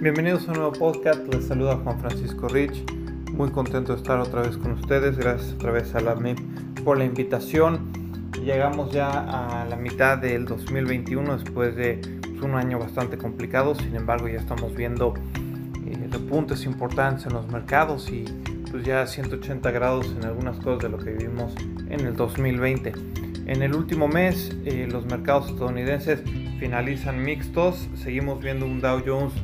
Bienvenidos a un nuevo podcast, les saluda Juan Francisco Rich, muy contento de estar otra vez con ustedes, gracias otra vez a la MIP por la invitación. Llegamos ya a la mitad del 2021 después de pues, un año bastante complicado, sin embargo ya estamos viendo eh, repuntes importantes en los mercados y pues ya 180 grados en algunas cosas de lo que vivimos en el 2020. En el último mes eh, los mercados estadounidenses finalizan mixtos, seguimos viendo un Dow Jones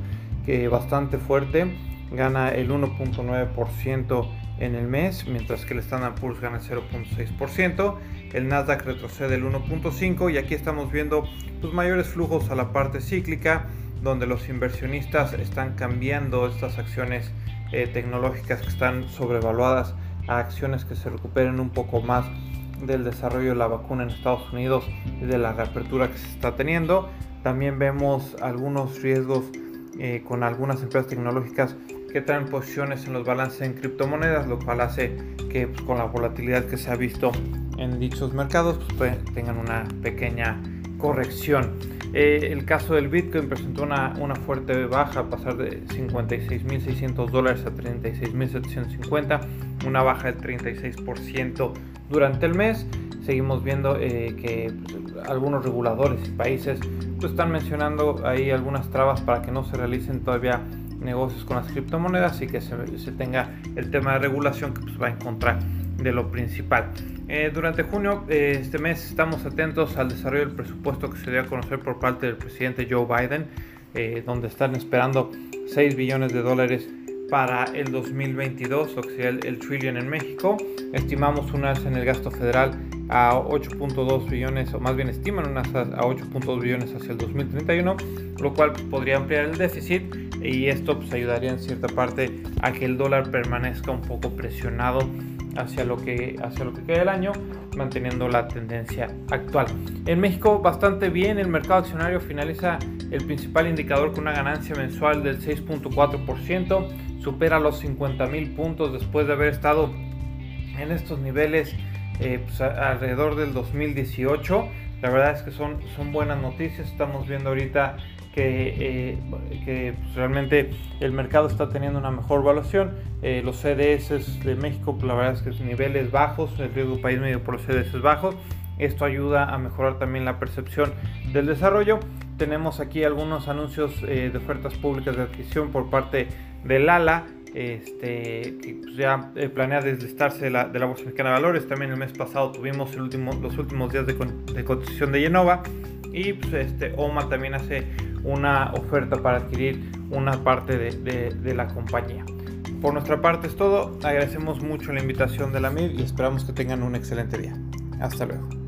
que bastante fuerte, gana el 1.9% en el mes, mientras que el Standard Poor's gana el 0.6%, el Nasdaq retrocede el 1.5% y aquí estamos viendo pues, mayores flujos a la parte cíclica, donde los inversionistas están cambiando estas acciones eh, tecnológicas que están sobrevaluadas a acciones que se recuperen un poco más del desarrollo de la vacuna en Estados Unidos y de la reapertura que se está teniendo. También vemos algunos riesgos eh, con algunas empresas tecnológicas que traen posiciones en los balances en criptomonedas, lo cual hace que pues, con la volatilidad que se ha visto en dichos mercados pues, tengan una pequeña corrección. Eh, el caso del Bitcoin presentó una, una fuerte baja, pasar de 56.600 dólares a 36.750, una baja del 36% durante el mes. Seguimos viendo eh, que algunos reguladores y países pues, están mencionando ahí algunas trabas para que no se realicen todavía negocios con las criptomonedas y que se, tenga el tema de regulación que pues, va en contra de lo principal. Eh, durante junio, eh, este mes, estamos atentos al desarrollo del presupuesto que se dio a conocer por parte del presidente Joe Biden, eh, donde están esperando 6 billones de dólares para el 2022, lo que sería el, el trillion en México. Estimamos un alza en el gasto federal a 8.2 billones, o más bien estiman unas a 8.2 billones hacia el 2031, lo cual podría ampliar el déficit y esto pues, ayudaría en cierta parte a que el dólar permanezca un poco presionado hacia lo que hacia lo que queda el año, manteniendo la tendencia actual. En México bastante bien, el mercado accionario finaliza el principal indicador con una ganancia mensual del 6.4%, supera los 50 mil puntos después de haber estado en estos niveles eh, pues, alrededor del 2018. La verdad es que son, son buenas noticias. Estamos viendo ahorita que, eh, que pues, realmente el mercado está teniendo una mejor evaluación. Eh, los CDS de México, pues, la verdad es que son niveles bajos, el riesgo país medio por los CDS bajos. Esto ayuda a mejorar también la percepción del desarrollo. Tenemos aquí algunos anuncios de ofertas públicas de adquisición por parte del ALA este, que pues, ya eh, planea deslistarse de la, de la Bolsa Mexicana de Valores. También el mes pasado tuvimos los últimos días de, de cotización de Genova. Y pues, este, OMA también hace una oferta para adquirir una parte de, de, de la compañía. Por nuestra parte es todo. Agradecemos mucho la invitación de la MIR y esperamos que tengan un excelente día. Hasta luego.